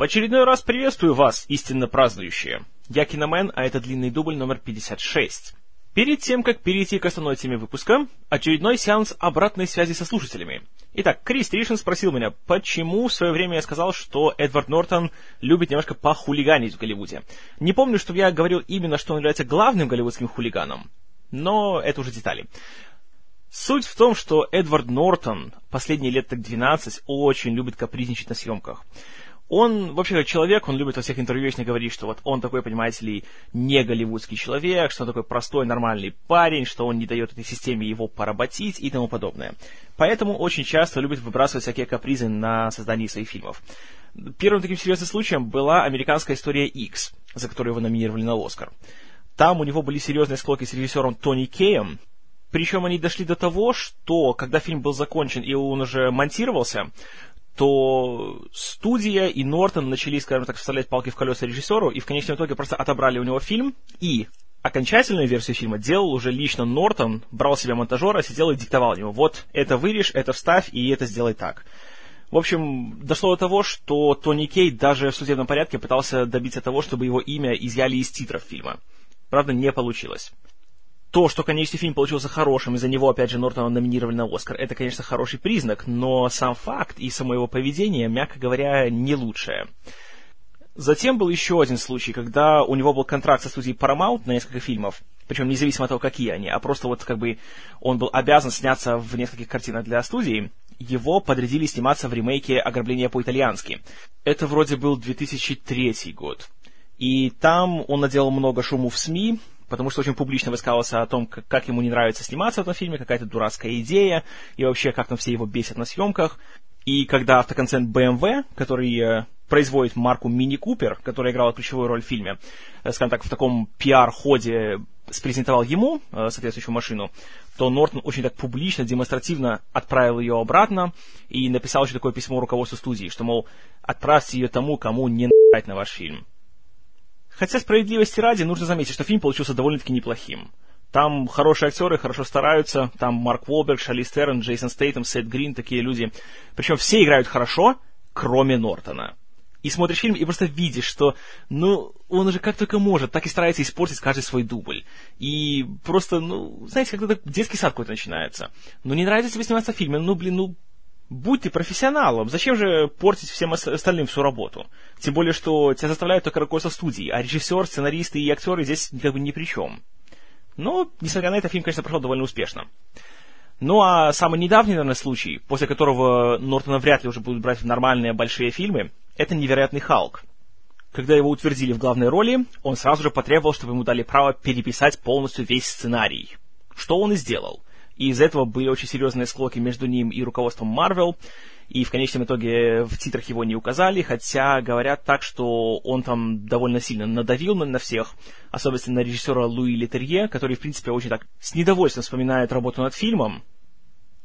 В очередной раз приветствую вас, истинно празднующие. Я Киномен, а это длинный дубль номер 56. Перед тем, как перейти к основной теме выпуска, очередной сеанс обратной связи со слушателями. Итак, Крис Тришин спросил меня, почему в свое время я сказал, что Эдвард Нортон любит немножко похулиганить в Голливуде. Не помню, чтобы я говорил именно, что он является главным голливудским хулиганом, но это уже детали. Суть в том, что Эдвард Нортон последние лет так 12 очень любит капризничать на съемках. Он, вообще, человек, он любит во всех интервью вечно говорить, что вот он такой, понимаете ли, не голливудский человек, что он такой простой, нормальный парень, что он не дает этой системе его поработить и тому подобное. Поэтому очень часто любит выбрасывать всякие капризы на создание своих фильмов. Первым таким серьезным случаем была американская история X, за которую его номинировали на Оскар. Там у него были серьезные склоки с режиссером Тони Кеем, причем они дошли до того, что когда фильм был закончен и он уже монтировался, то студия и Нортон начали, скажем так, вставлять палки в колеса режиссеру, и в конечном итоге просто отобрали у него фильм, и окончательную версию фильма делал уже лично Нортон, брал себе монтажера, сидел и диктовал ему, вот, это вырежь, это вставь, и это сделай так. В общем, дошло до того, что Тони Кей даже в судебном порядке пытался добиться того, чтобы его имя изъяли из титров фильма. Правда, не получилось то, что конечный фильм получился хорошим, из-за него, опять же, Нортона номинировали на Оскар, это, конечно, хороший признак, но сам факт и само его поведение, мягко говоря, не лучшее. Затем был еще один случай, когда у него был контракт со студией Paramount на несколько фильмов, причем независимо от того, какие они, а просто вот как бы он был обязан сняться в нескольких картинах для студии, его подрядили сниматься в ремейке «Ограбление по-итальянски». Это вроде был 2003 год. И там он наделал много шуму в СМИ, потому что очень публично высказывался о том, как, как ему не нравится сниматься в этом фильме, какая-то дурацкая идея, и вообще, как там все его бесят на съемках. И когда автоконцерн BMW, который э, производит марку Мини Купер, которая играла ключевую роль в фильме, э, скажем так, в таком пиар-ходе спрезентовал ему э, соответствующую машину, то Нортон очень так публично, демонстративно отправил ее обратно и написал еще такое письмо руководству студии, что, мол, отправьте ее тому, кому не на ваш фильм. Хотя справедливости ради нужно заметить, что фильм получился довольно-таки неплохим. Там хорошие актеры, хорошо стараются. Там Марк Уолберг, Шарли Стерн, Джейсон Стейтем, Сет Грин, такие люди. Причем все играют хорошо, кроме Нортона. И смотришь фильм, и просто видишь, что, ну, он уже как только может, так и старается испортить каждый свой дубль. И просто, ну, знаете, как-то детский сад какой-то начинается. Ну, не нравится тебе сниматься в фильме, ну, блин, ну, Будь ты профессионалом, зачем же портить всем остальным всю работу? Тем более, что тебя заставляют только руководство студии, а режиссер, сценаристы и актеры здесь как бы ни при чем. Но, несмотря на это, фильм, конечно, прошел довольно успешно. Ну а самый недавний, наверное, случай, после которого Нортона вряд ли уже будут брать в нормальные большие фильмы, это «Невероятный Халк». Когда его утвердили в главной роли, он сразу же потребовал, чтобы ему дали право переписать полностью весь сценарий. Что он и сделал и из-за этого были очень серьезные склоки между ним и руководством Marvel, и в конечном итоге в титрах его не указали, хотя говорят так, что он там довольно сильно надавил на, на всех, особенно на режиссера Луи Летерье, который, в принципе, очень так с недовольством вспоминает работу над фильмом.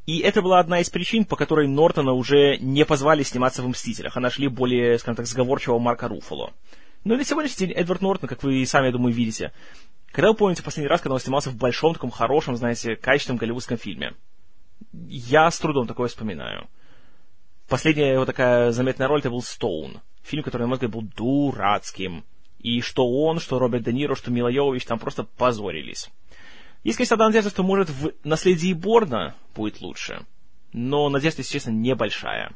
И это была одна из причин, по которой Нортона уже не позвали сниматься в «Мстителях», а нашли более, скажем так, сговорчивого Марка Руффало. И на сегодняшний день Эдвард Нортон, как вы сами, я думаю, видите, когда вы помните последний раз, когда он снимался в большом, таком хорошем, знаете, качественном голливудском фильме? Я с трудом такое вспоминаю. Последняя его такая заметная роль это был Стоун. Фильм, который, на мой взгляд, был дурацким. И что он, что Роберт Де Ниро, что Мила Йовович там просто позорились. Есть, конечно, одна надежда, что, может, в «Наследии Борна» будет лучше. Но надежда, если честно, небольшая.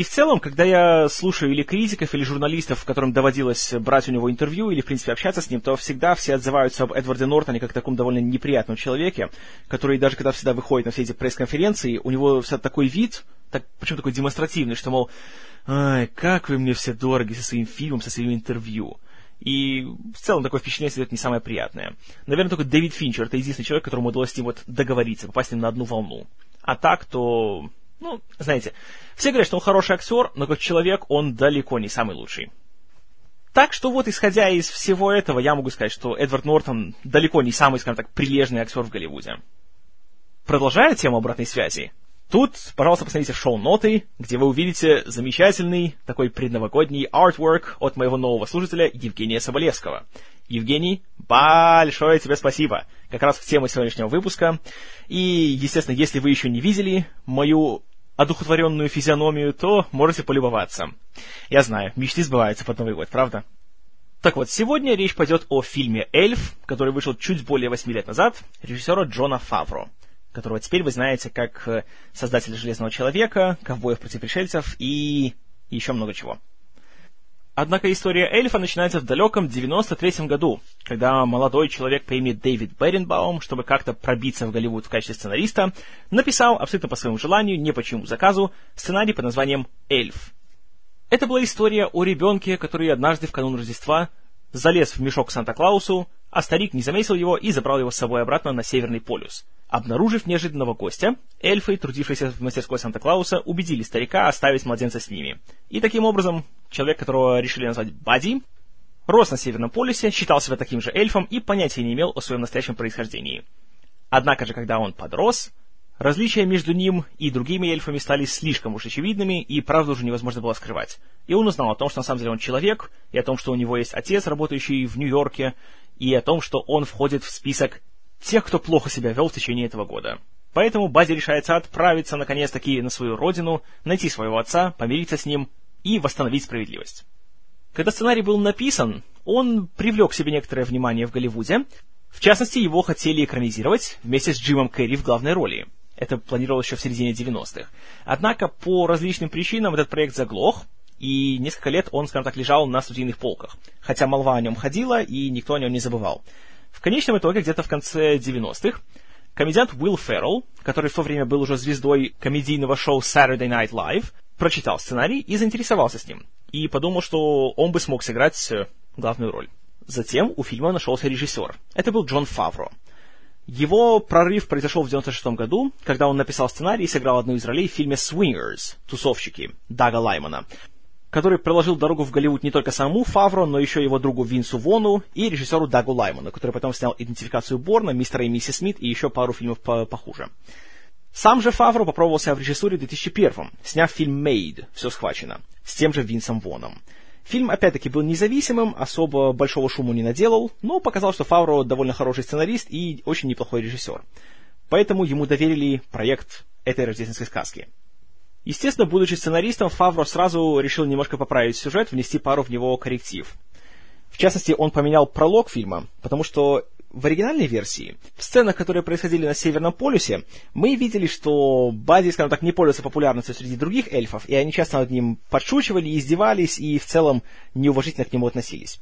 И в целом, когда я слушаю или критиков, или журналистов, которым доводилось брать у него интервью, или, в принципе, общаться с ним, то всегда все отзываются об Эдварде Нортоне как таком довольно неприятном человеке, который даже когда всегда выходит на все эти пресс-конференции, у него всегда такой вид, так, причем такой демонстративный, что, мол, ай, как вы мне все дороги со своим фильмом, со своим интервью. И в целом такое впечатление создает не самое приятное. Наверное, только Дэвид Финчер это единственный человек, которому удалось с ним вот договориться, попасть с ним на одну волну. А так, то ну, знаете, все говорят, что он хороший актер, но как человек он далеко не самый лучший. Так что вот, исходя из всего этого, я могу сказать, что Эдвард Нортон далеко не самый, скажем так, прилежный актер в Голливуде. Продолжая тему обратной связи, тут, пожалуйста, посмотрите шоу-ноты, где вы увидите замечательный такой предновогодний артворк от моего нового слушателя Евгения Соболевского. Евгений, большое тебе спасибо. Как раз в тему сегодняшнего выпуска. И, естественно, если вы еще не видели мою одухотворенную физиономию, то можете полюбоваться. Я знаю, мечты сбываются под Новый год, правда? Так вот, сегодня речь пойдет о фильме «Эльф», который вышел чуть более восьми лет назад, режиссера Джона Фавро, которого теперь вы знаете как э, создателя «Железного человека», «Ковбоев против пришельцев» и еще много чего. Однако история эльфа начинается в далеком 93-м году, когда молодой человек по имени Дэвид Беренбаум, чтобы как-то пробиться в Голливуд в качестве сценариста, написал, абсолютно по своему желанию, не по чьему заказу, сценарий под названием «Эльф». Это была история о ребенке, который однажды в канун Рождества залез в мешок Санта-Клаусу, а старик не заметил его и забрал его с собой обратно на Северный полюс. Обнаружив неожиданного гостя, эльфы, трудившиеся в мастерской Санта-Клауса, убедили старика оставить младенца с ними. И таким образом, человек, которого решили назвать Бади, рос на Северном полюсе, считал себя таким же эльфом и понятия не имел о своем настоящем происхождении. Однако же, когда он подрос, различия между ним и другими эльфами стали слишком уж очевидными, и правду уже невозможно было скрывать. И он узнал о том, что на самом деле он человек, и о том, что у него есть отец, работающий в Нью-Йорке, и о том, что он входит в список тех, кто плохо себя вел в течение этого года. Поэтому Бади решается отправиться наконец-таки на свою родину, найти своего отца, помириться с ним и восстановить справедливость. Когда сценарий был написан, он привлек к себе некоторое внимание в Голливуде. В частности, его хотели экранизировать вместе с Джимом Керри в главной роли. Это планировалось еще в середине 90-х. Однако по различным причинам этот проект заглох, и несколько лет он, скажем так, лежал на студийных полках. Хотя молва о нем ходила, и никто о нем не забывал. В конечном итоге, где-то в конце 90-х, комедиант Уилл Феррелл, который в то время был уже звездой комедийного шоу Saturday Night Live, прочитал сценарий и заинтересовался с ним. И подумал, что он бы смог сыграть э, главную роль. Затем у фильма нашелся режиссер. Это был Джон Фавро. Его прорыв произошел в 96 году, когда он написал сценарий и сыграл одну из ролей в фильме «Swingers» — «Тусовщики» Дага Лаймана, который проложил дорогу в Голливуд не только самому Фавро, но еще его другу Винсу Вону и режиссеру Дагу Лайману, который потом снял «Идентификацию Борна», «Мистера и миссис Смит» и еще пару фильмов по похуже. Сам же Фавро попробовался в режиссуре в 2001 сняв фильм «Made» «Все схвачено» с тем же Винсом Воном. Фильм, опять-таки, был независимым, особо большого шума не наделал, но показал, что Фавро довольно хороший сценарист и очень неплохой режиссер. Поэтому ему доверили проект этой рождественской сказки. Естественно, будучи сценаристом, Фавро сразу решил немножко поправить сюжет, внести пару в него корректив. В частности, он поменял пролог фильма, потому что в оригинальной версии, в сценах, которые происходили на Северном полюсе, мы видели, что Бади, скажем так, не пользуется популярностью среди других эльфов, и они часто над ним подшучивали, издевались и в целом неуважительно к нему относились.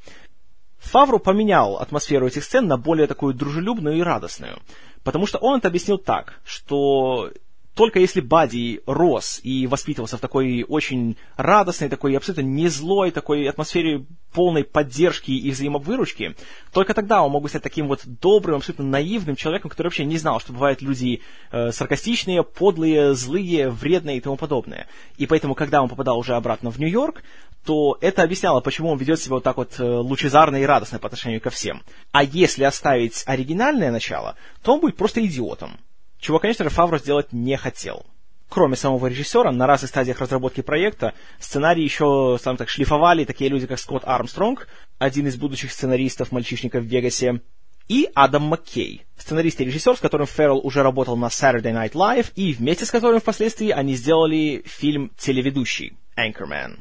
Фавру поменял атмосферу этих сцен на более такую дружелюбную и радостную, потому что он это объяснил так, что только если Бади рос и воспитывался в такой очень радостной, такой абсолютно не злой, такой атмосфере полной поддержки и взаимовыручки, только тогда он мог стать таким вот добрым, абсолютно наивным человеком, который вообще не знал, что бывают люди э, саркастичные, подлые, злые, вредные и тому подобное. И поэтому, когда он попадал уже обратно в Нью-Йорк, то это объясняло, почему он ведет себя вот так вот э, лучезарно и радостно по отношению ко всем. А если оставить оригинальное начало, то он будет просто идиотом чего, конечно же, Фавро сделать не хотел. Кроме самого режиссера, на разных стадиях разработки проекта сценарий еще, скажем так, шлифовали такие люди, как Скотт Армстронг, один из будущих сценаристов «Мальчишника в Вегасе», и Адам Маккей, сценарист и режиссер, с которым Феррелл уже работал на Saturday Night Live, и вместе с которым впоследствии они сделали фильм «Телеведущий» Anchorman.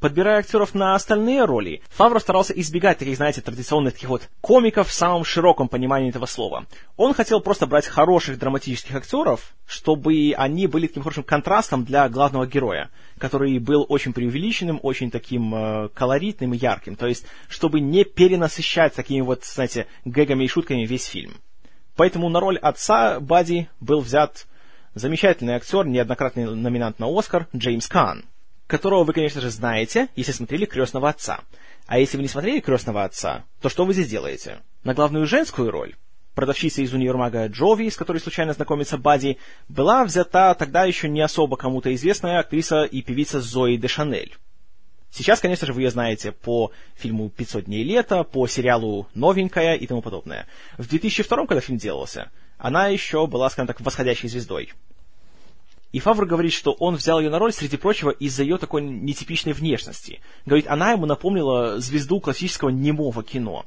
Подбирая актеров на остальные роли, Фавро старался избегать таких, знаете, традиционных таких вот комиков в самом широком понимании этого слова. Он хотел просто брать хороших драматических актеров, чтобы они были таким хорошим контрастом для главного героя, который был очень преувеличенным, очень таким э, колоритным и ярким. То есть, чтобы не перенасыщать такими вот, знаете, гэгами и шутками весь фильм. Поэтому на роль отца Бади был взят замечательный актер, неоднократный номинант на Оскар, Джеймс Кан которого вы, конечно же, знаете, если смотрели «Крестного отца». А если вы не смотрели «Крестного отца», то что вы здесь делаете? На главную женскую роль продавщица из универмага Джови, с которой случайно знакомится Бади, была взята тогда еще не особо кому-то известная актриса и певица Зои де Шанель. Сейчас, конечно же, вы ее знаете по фильму «500 дней лета», по сериалу «Новенькая» и тому подобное. В 2002 когда фильм делался, она еще была, скажем так, восходящей звездой. И Фавр говорит, что он взял ее на роль, среди прочего, из-за ее такой нетипичной внешности. Говорит, она ему напомнила звезду классического немого кино.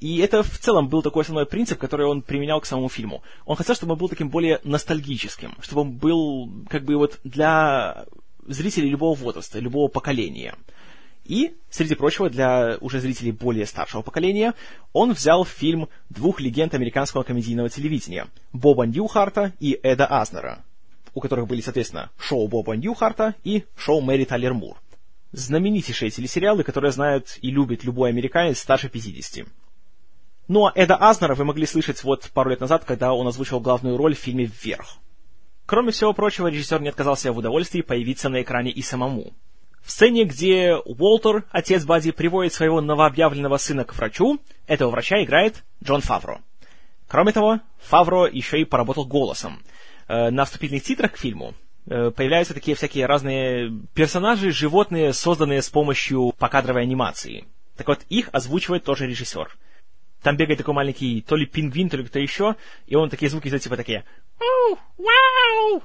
И это в целом был такой основной принцип, который он применял к самому фильму. Он хотел, чтобы он был таким более ностальгическим, чтобы он был как бы вот для зрителей любого возраста, любого поколения. И, среди прочего, для уже зрителей более старшего поколения, он взял фильм двух легенд американского комедийного телевидения – Боба Ньюхарта и Эда Азнера, у которых были, соответственно, шоу Боба Ньюхарта и шоу Мэри Талер Мур. Знаменитейшие телесериалы, которые знают и любит любой американец старше 50. Ну а Эда Азнера вы могли слышать вот пару лет назад, когда он озвучил главную роль в фильме «Вверх». Кроме всего прочего, режиссер не отказался в удовольствии появиться на экране и самому – в сцене, где Уолтер, отец Бадди, приводит своего новообъявленного сына к врачу, этого врача играет Джон Фавро. Кроме того, Фавро еще и поработал голосом. Э, на вступительных титрах к фильму э, появляются такие всякие разные персонажи, животные, созданные с помощью покадровой анимации. Так вот, их озвучивает тоже режиссер. Там бегает такой маленький то ли пингвин, то ли кто еще, и он такие звуки издает, типа такие «Вау!»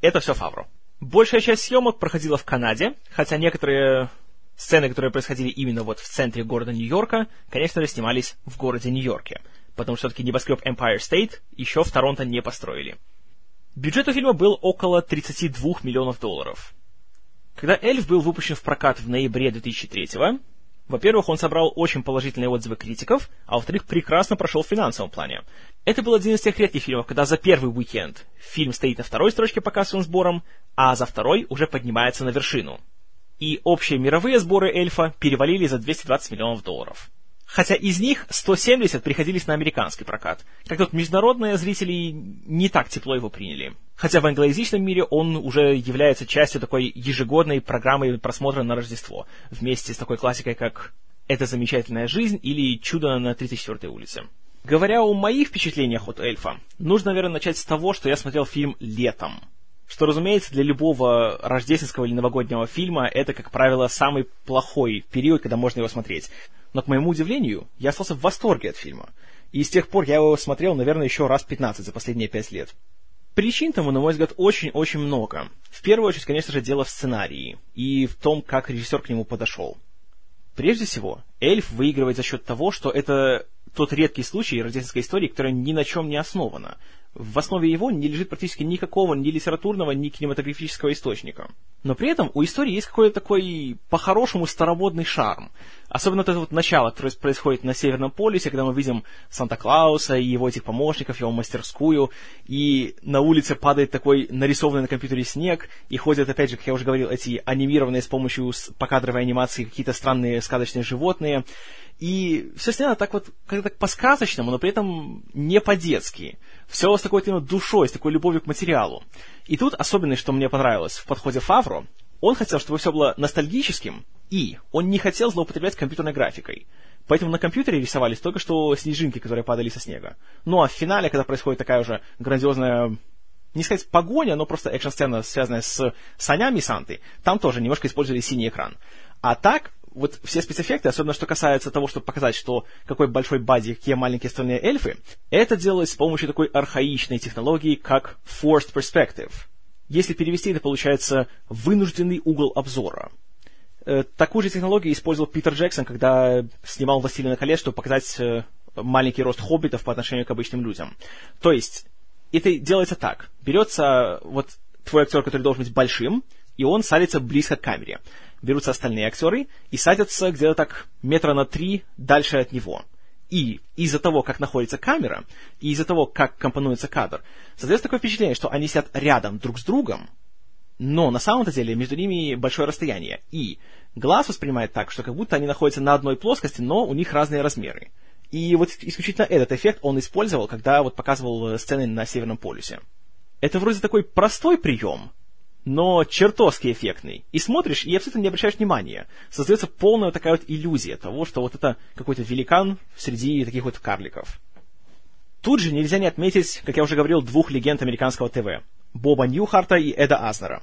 Это все Фавро. Большая часть съемок проходила в Канаде, хотя некоторые сцены, которые происходили именно вот в центре города Нью-Йорка, конечно же, снимались в городе Нью-Йорке, потому что все-таки небоскреб Empire State еще в Торонто не построили. Бюджет у фильма был около 32 миллионов долларов. Когда «Эльф» был выпущен в прокат в ноябре 2003 во-первых, он собрал очень положительные отзывы критиков, а во-вторых, прекрасно прошел в финансовом плане. Это был один из тех редких фильмов, когда за первый уикенд фильм стоит на второй строчке по кассовым сборам, а за второй уже поднимается на вершину. И общие мировые сборы «Эльфа» перевалили за 220 миллионов долларов хотя из них 170 приходились на американский прокат. Как тут международные зрители не так тепло его приняли. Хотя в англоязычном мире он уже является частью такой ежегодной программы просмотра на Рождество, вместе с такой классикой, как «Это замечательная жизнь» или «Чудо на 34-й улице». Говоря о моих впечатлениях от «Эльфа», нужно, наверное, начать с того, что я смотрел фильм летом. Что, разумеется, для любого рождественского или новогоднего фильма это, как правило, самый плохой период, когда можно его смотреть но, к моему удивлению, я остался в восторге от фильма. И с тех пор я его смотрел, наверное, еще раз 15 за последние 5 лет. Причин тому, на мой взгляд, очень-очень много. В первую очередь, конечно же, дело в сценарии и в том, как режиссер к нему подошел. Прежде всего, эльф выигрывает за счет того, что это тот редкий случай рождественской истории, которая ни на чем не основана в основе его не лежит практически никакого ни литературного, ни кинематографического источника. Но при этом у истории есть какой-то такой, по-хорошему, старомодный шарм. Особенно вот это вот начало, которое происходит на Северном полюсе, когда мы видим Санта-Клауса и его этих помощников, его мастерскую, и на улице падает такой нарисованный на компьютере снег, и ходят, опять же, как я уже говорил, эти анимированные с помощью покадровой анимации какие-то странные сказочные животные. И все снято так вот, как-то так по-сказочному, но при этом не по-детски. Все с такой именно душой, с такой любовью к материалу. И тут особенное, что мне понравилось в подходе Фавро, он хотел, чтобы все было ностальгическим, и он не хотел злоупотреблять компьютерной графикой. Поэтому на компьютере рисовались только что снежинки, которые падали со снега. Ну а в финале, когда происходит такая уже грандиозная не сказать погоня, но просто экшн-сцена, связанная с санями Санты, там тоже немножко использовали синий экран. А так, вот все спецэффекты, особенно что касается того, чтобы показать, что какой большой бади, какие маленькие остальные эльфы, это делалось с помощью такой архаичной технологии, как forced perspective. Если перевести, это получается вынужденный угол обзора. Э, такую же технологию использовал Питер Джексон, когда снимал «Властелина колец», чтобы показать э, маленький рост хоббитов по отношению к обычным людям. То есть, это делается так. Берется вот твой актер, который должен быть большим, и он садится близко к камере берутся остальные актеры и садятся где-то так метра на три дальше от него. И из-за того, как находится камера, и из-за того, как компонуется кадр, создается такое впечатление, что они сидят рядом друг с другом, но на самом-то деле между ними большое расстояние. И глаз воспринимает так, что как будто они находятся на одной плоскости, но у них разные размеры. И вот исключительно этот эффект он использовал, когда вот показывал сцены на Северном полюсе. Это вроде такой простой прием, но чертовски эффектный. И смотришь, и абсолютно не обращаешь внимания. Создается полная такая вот иллюзия того, что вот это какой-то великан среди таких вот карликов. Тут же нельзя не отметить, как я уже говорил, двух легенд американского ТВ. Боба Ньюхарта и Эда Азнера.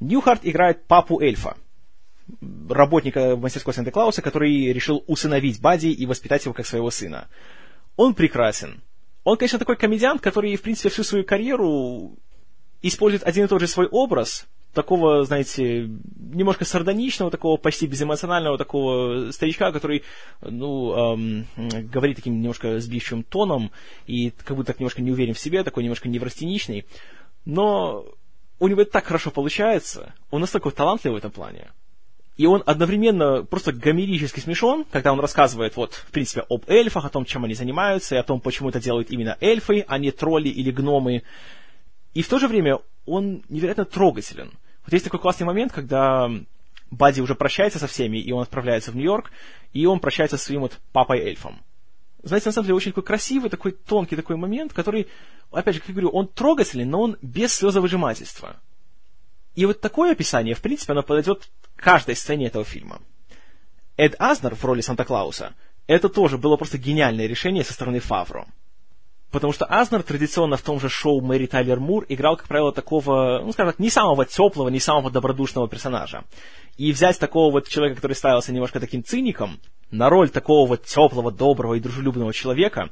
Ньюхарт играет папу эльфа, работника мастерской Санта-Клауса, который решил усыновить Бади и воспитать его как своего сына. Он прекрасен. Он, конечно, такой комедиант, который, в принципе, всю свою карьеру использует один и тот же свой образ, такого, знаете, немножко сардоничного, такого почти безэмоционального такого старичка, который, ну, эм, говорит таким немножко сбивчивым тоном и как будто так немножко не уверен в себе, такой немножко неврастеничный. Но у него это так хорошо получается, он настолько талантливый в этом плане. И он одновременно просто гомерически смешон, когда он рассказывает, вот, в принципе, об эльфах, о том, чем они занимаются, и о том, почему это делают именно эльфы, а не тролли или гномы. И в то же время он невероятно трогателен. Вот есть такой классный момент, когда Бадди уже прощается со всеми, и он отправляется в Нью-Йорк, и он прощается со своим вот папой-эльфом. Знаете, на самом деле, очень такой красивый, такой тонкий такой момент, который, опять же, как я говорю, он трогательный, но он без слезовыжимательства. И вот такое описание, в принципе, оно подойдет каждой сцене этого фильма. Эд Азнер в роли Санта-Клауса, это тоже было просто гениальное решение со стороны Фавро. Потому что Азнер традиционно в том же шоу Мэри Тайлер Мур играл, как правило, такого, ну, скажем так, не самого теплого, не самого добродушного персонажа. И взять такого вот человека, который ставился немножко таким циником, на роль такого вот теплого, доброго и дружелюбного человека,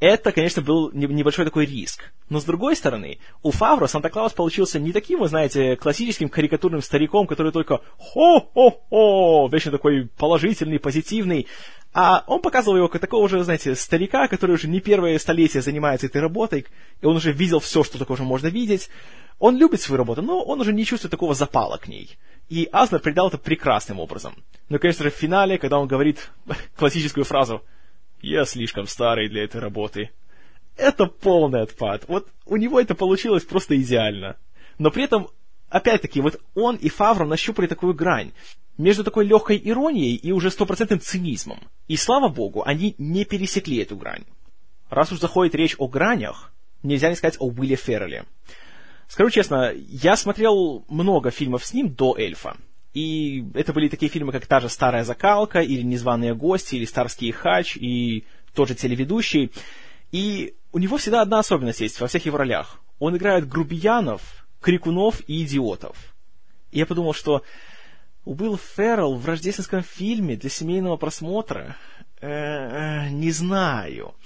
это, конечно, был небольшой такой риск. Но с другой стороны, у Фавро Санта-Клаус получился не таким, вы знаете, классическим карикатурным стариком, который только хо-хо-хо, вечно такой положительный, позитивный, а он показывал его как такого же, знаете, старика, который уже не первое столетие занимается этой работой, и он уже видел все, что такое уже можно видеть. Он любит свою работу, но он уже не чувствует такого запала к ней. И Азнер придал это прекрасным образом. Но, конечно же, в финале, когда он говорит классическую фразу «Я слишком старый для этой работы», это полный отпад. Вот у него это получилось просто идеально. Но при этом, опять-таки, вот он и Фавро нащупали такую грань между такой легкой иронией и уже стопроцентным цинизмом. И слава богу, они не пересекли эту грань. Раз уж заходит речь о гранях, нельзя не сказать о Уилле Ферреле. Скажу честно, я смотрел много фильмов с ним до «Эльфа». И это были такие фильмы, как та же «Старая закалка», или «Незваные гости», или «Старский хач», и тот же телеведущий. И у него всегда одна особенность есть во всех его ролях. Он играет грубиянов, крикунов и идиотов. И я подумал, что Уилл Феррелл в рождественском фильме для семейного просмотра? Э, э, не знаю.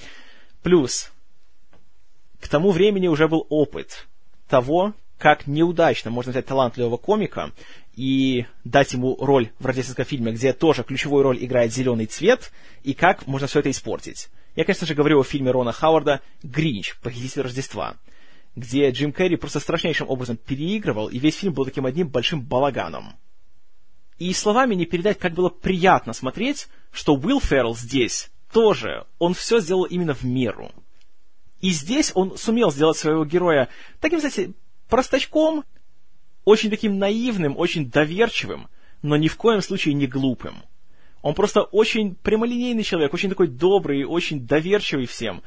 Плюс, к тому времени уже был опыт того, как неудачно можно взять талантливого комика и дать ему роль в рождественском фильме, где тоже ключевую роль играет зеленый цвет, и как можно все это испортить. Я, конечно же, говорю о фильме Рона Хауарда «Гринч. Похититель Рождества», где Джим Керри просто страшнейшим образом переигрывал, и весь фильм был таким одним большим балаганом. И словами не передать, как было приятно смотреть, что Уилл Феррелл здесь тоже, он все сделал именно в меру. И здесь он сумел сделать своего героя таким, знаете, простачком, очень таким наивным, очень доверчивым, но ни в коем случае не глупым. Он просто очень прямолинейный человек, очень такой добрый, очень доверчивый всем.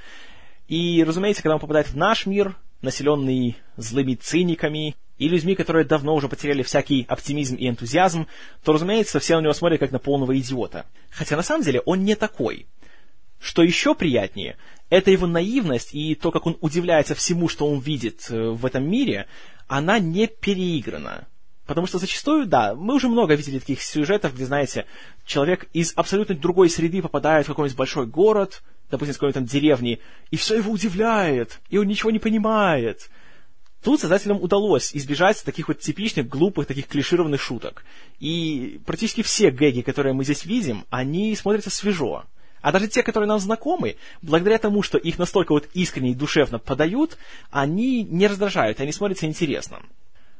И, разумеется, когда он попадает в наш мир, населенный злыми циниками, и людьми, которые давно уже потеряли всякий оптимизм и энтузиазм, то, разумеется, все на него смотрят как на полного идиота. Хотя на самом деле он не такой. Что еще приятнее, это его наивность и то, как он удивляется всему, что он видит э, в этом мире, она не переиграна. Потому что зачастую, да, мы уже много видели таких сюжетов, где, знаете, человек из абсолютно другой среды попадает в какой-нибудь большой город, допустим, с какой-нибудь там деревни, и все его удивляет, и он ничего не понимает. Тут создателям удалось избежать таких вот типичных, глупых, таких клишированных шуток. И практически все гэги, которые мы здесь видим, они смотрятся свежо. А даже те, которые нам знакомы, благодаря тому, что их настолько вот искренне и душевно подают, они не раздражают, они смотрятся интересно.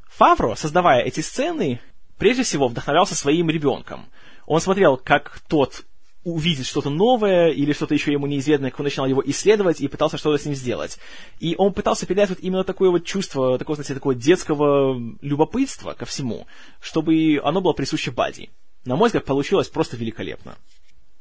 Фавро, создавая эти сцены, прежде всего вдохновлялся своим ребенком. Он смотрел, как тот увидеть что-то новое или что-то еще ему неизведанное, как он начинал его исследовать и пытался что-то с ним сделать. И он пытался передать вот именно такое вот чувство, такое, знаете, такое детского любопытства ко всему, чтобы оно было присуще Бади. На мой взгляд, получилось просто великолепно.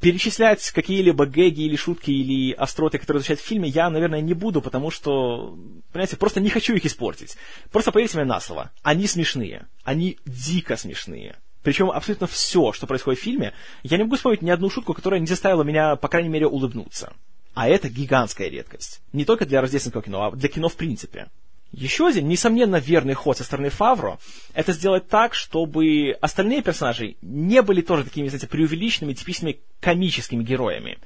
Перечислять какие-либо гэги или шутки или остроты, которые звучат в фильме, я, наверное, не буду, потому что, понимаете, просто не хочу их испортить. Просто поверьте мне на слово. Они смешные. Они дико смешные. Причем абсолютно все, что происходит в фильме, я не могу вспомнить ни одну шутку, которая не заставила меня, по крайней мере, улыбнуться. А это гигантская редкость. Не только для рождественского кино, а для кино в принципе. Еще один, несомненно, верный ход со стороны Фавро, это сделать так, чтобы остальные персонажи не были тоже такими, знаете, преувеличенными, типичными комическими героями.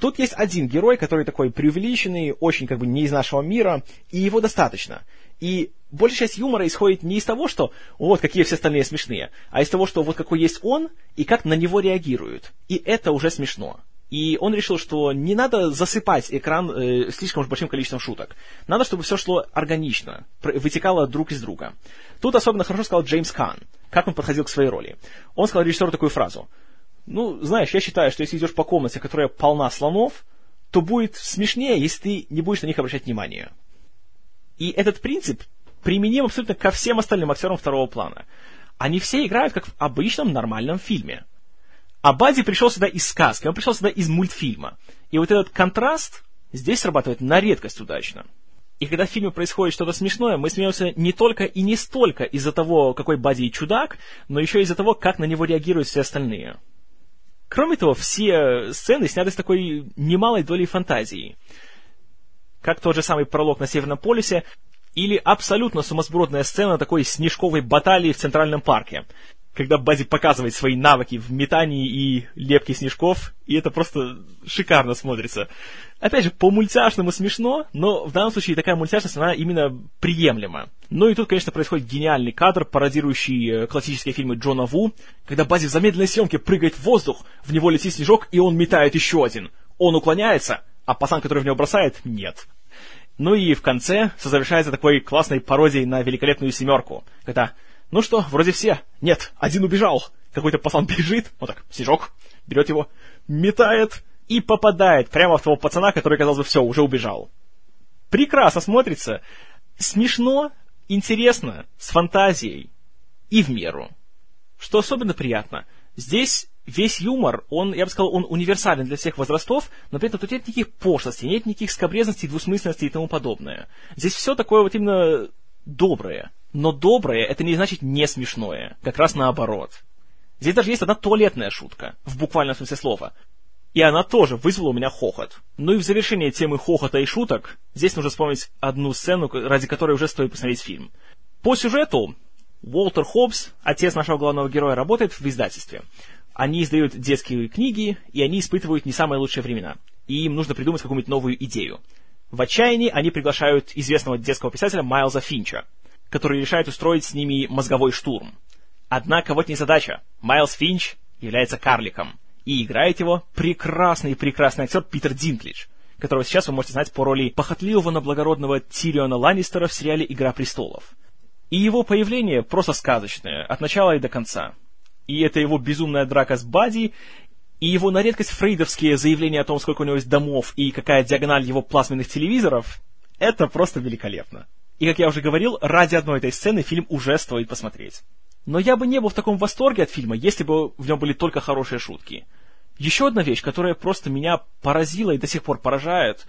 Тут есть один герой, который такой преувеличенный, очень как бы не из нашего мира, и его достаточно. И большая часть юмора исходит не из того, что вот какие все остальные смешные, а из того, что вот какой есть он и как на него реагируют. И это уже смешно. И он решил, что не надо засыпать экран э, слишком уж большим количеством шуток. Надо, чтобы все шло органично, вытекало друг из друга. Тут особенно хорошо сказал Джеймс Кан, как он подходил к своей роли. Он сказал режиссеру такую фразу. Ну, знаешь, я считаю, что если идешь по комнате, которая полна слонов, то будет смешнее, если ты не будешь на них обращать внимание. И этот принцип применим абсолютно ко всем остальным актерам второго плана. Они все играют как в обычном нормальном фильме. А Бадди пришел сюда из сказки, он пришел сюда из мультфильма. И вот этот контраст здесь срабатывает на редкость удачно. И когда в фильме происходит что-то смешное, мы смеемся не только и не столько из-за того, какой Бадди чудак, но еще из-за того, как на него реагируют все остальные. Кроме того, все сцены сняты с такой немалой долей фантазии. Как тот же самый пролог на Северном полюсе, или абсолютно сумасбродная сцена такой снежковой баталии в Центральном парке, когда Бади показывает свои навыки в метании и лепке снежков, и это просто шикарно смотрится. Опять же, по-мультяшному смешно, но в данном случае такая мультяшность, она именно приемлема. Ну и тут, конечно, происходит гениальный кадр, пародирующий э, классические фильмы Джона Ву, когда Бади в замедленной съемке прыгает в воздух, в него летит снежок, и он метает еще один. Он уклоняется, а пацан, который в него бросает, нет. Ну и в конце завершается такой классной пародией на великолепную семерку, когда ну что, вроде все. Нет, один убежал. Какой-то пацан бежит, вот так, снежок, берет его, метает и попадает прямо в того пацана, который, казалось бы, все, уже убежал. Прекрасно смотрится. Смешно, интересно, с фантазией и в меру. Что особенно приятно, здесь весь юмор, он, я бы сказал, он универсален для всех возрастов, но при этом тут нет никаких пошлостей, нет никаких скобрезностей, двусмысленностей и тому подобное. Здесь все такое вот именно доброе. Но доброе это не значит не смешное, как раз наоборот. Здесь даже есть одна туалетная шутка, в буквальном смысле слова. И она тоже вызвала у меня хохот. Ну и в завершение темы хохота и шуток, здесь нужно вспомнить одну сцену, ради которой уже стоит посмотреть фильм. По сюжету Уолтер Хоббс, отец нашего главного героя, работает в издательстве. Они издают детские книги, и они испытывают не самые лучшие времена. И им нужно придумать какую-нибудь новую идею. В отчаянии они приглашают известного детского писателя Майлза Финча, который решает устроить с ними мозговой штурм. Однако вот не задача. Майлз Финч является карликом. И играет его прекрасный-прекрасный актер Питер Динклидж, которого сейчас вы можете знать по роли похотливого на благородного Тириона Ланнистера в сериале «Игра престолов». И его появление просто сказочное, от начала и до конца и это его безумная драка с Бади, и его на редкость фрейдовские заявления о том, сколько у него есть домов и какая диагональ его плазменных телевизоров, это просто великолепно. И, как я уже говорил, ради одной этой сцены фильм уже стоит посмотреть. Но я бы не был в таком восторге от фильма, если бы в нем были только хорошие шутки. Еще одна вещь, которая просто меня поразила и до сих пор поражает,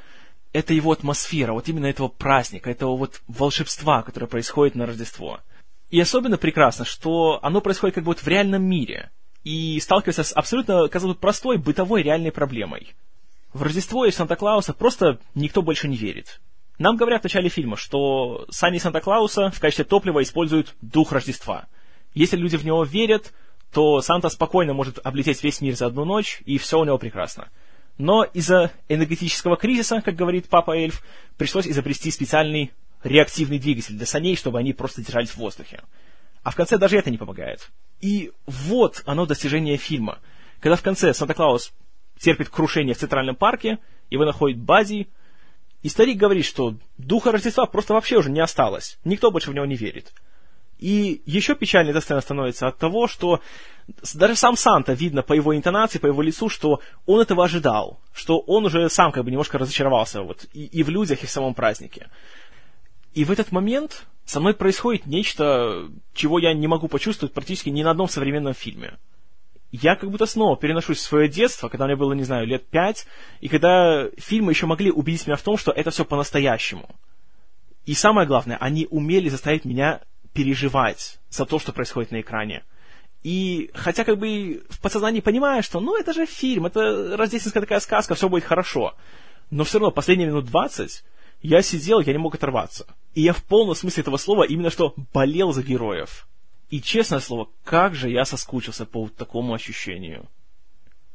это его атмосфера, вот именно этого праздника, этого вот волшебства, которое происходит на Рождество. И особенно прекрасно, что оно происходит как вот в реальном мире и сталкивается с абсолютно, казалось бы, простой бытовой реальной проблемой. В Рождество и Санта-Клауса просто никто больше не верит. Нам говорят в начале фильма, что сани Санта-Клауса в качестве топлива используют дух Рождества. Если люди в него верят, то Санта спокойно может облететь весь мир за одну ночь, и все у него прекрасно. Но из-за энергетического кризиса, как говорит папа Эльф, пришлось изобрести специальный реактивный двигатель для саней, чтобы они просто держались в воздухе. А в конце даже это не помогает. И вот оно достижение фильма. Когда в конце Санта-Клаус терпит крушение в Центральном парке, его находит Бади, и старик говорит, что духа Рождества просто вообще уже не осталось. Никто больше в него не верит. И еще печальнее эта сцена становится от того, что даже сам Санта видно по его интонации, по его лицу, что он этого ожидал, что он уже сам как бы немножко разочаровался вот, и, и в людях, и в самом празднике. И в этот момент со мной происходит нечто, чего я не могу почувствовать практически ни на одном современном фильме. Я как будто снова переношусь в свое детство, когда мне было, не знаю, лет пять, и когда фильмы еще могли убедить меня в том, что это все по-настоящему. И самое главное, они умели заставить меня переживать за то, что происходит на экране. И хотя как бы в подсознании понимаю, что ну это же фильм, это рождественская такая сказка, все будет хорошо. Но все равно последние минут двадцать я сидел, я не мог оторваться. И я в полном смысле этого слова именно что болел за героев. И честное слово, как же я соскучился по вот такому ощущению.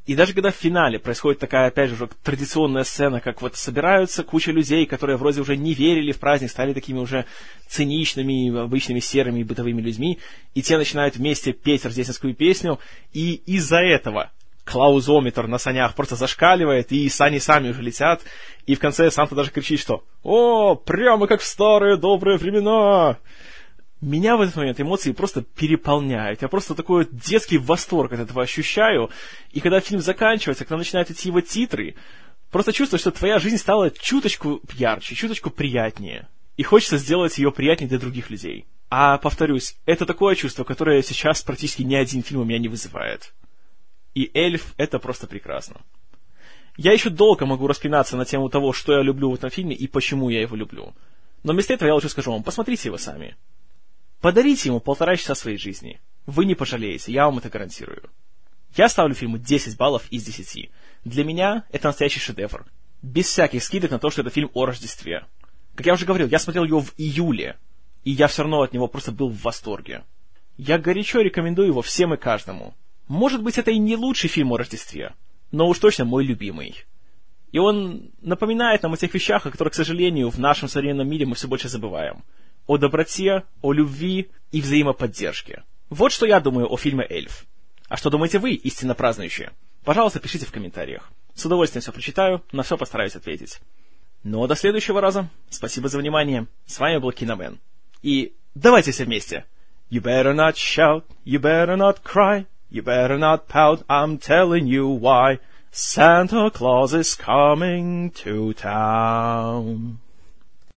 И даже когда в финале происходит такая, опять же, традиционная сцена, как вот собираются куча людей, которые вроде уже не верили в праздник, стали такими уже циничными, обычными серыми бытовыми людьми, и те начинают вместе петь рождественскую песню, и из-за этого клаузометр на санях просто зашкаливает, и сани сами уже летят, и в конце Санта даже кричит, что «О, прямо как в старые добрые времена!» Меня в этот момент эмоции просто переполняют. Я просто такой детский восторг от этого ощущаю. И когда фильм заканчивается, когда начинают идти его титры, просто чувствую, что твоя жизнь стала чуточку ярче, чуточку приятнее. И хочется сделать ее приятнее для других людей. А, повторюсь, это такое чувство, которое сейчас практически ни один фильм у меня не вызывает. И «Эльф» — это просто прекрасно. Я еще долго могу распинаться на тему того, что я люблю в этом фильме и почему я его люблю. Но вместо этого я лучше скажу вам, посмотрите его сами. Подарите ему полтора часа своей жизни. Вы не пожалеете, я вам это гарантирую. Я ставлю фильму 10 баллов из 10. Для меня это настоящий шедевр. Без всяких скидок на то, что это фильм о Рождестве. Как я уже говорил, я смотрел его в июле, и я все равно от него просто был в восторге. Я горячо рекомендую его всем и каждому. Может быть, это и не лучший фильм о Рождестве, но уж точно мой любимый. И он напоминает нам о тех вещах, о которых, к сожалению, в нашем современном мире мы все больше забываем о доброте, о любви и взаимоподдержке. Вот что я думаю о фильме «Эльф». А что думаете вы, истинно празднующие? Пожалуйста, пишите в комментариях. С удовольствием все прочитаю, на все постараюсь ответить. Ну а до следующего раза. Спасибо за внимание. С вами был Киномен. И давайте все вместе. You better not shout, you better not cry, you better not pout, I'm telling you why. Santa Claus is coming to town.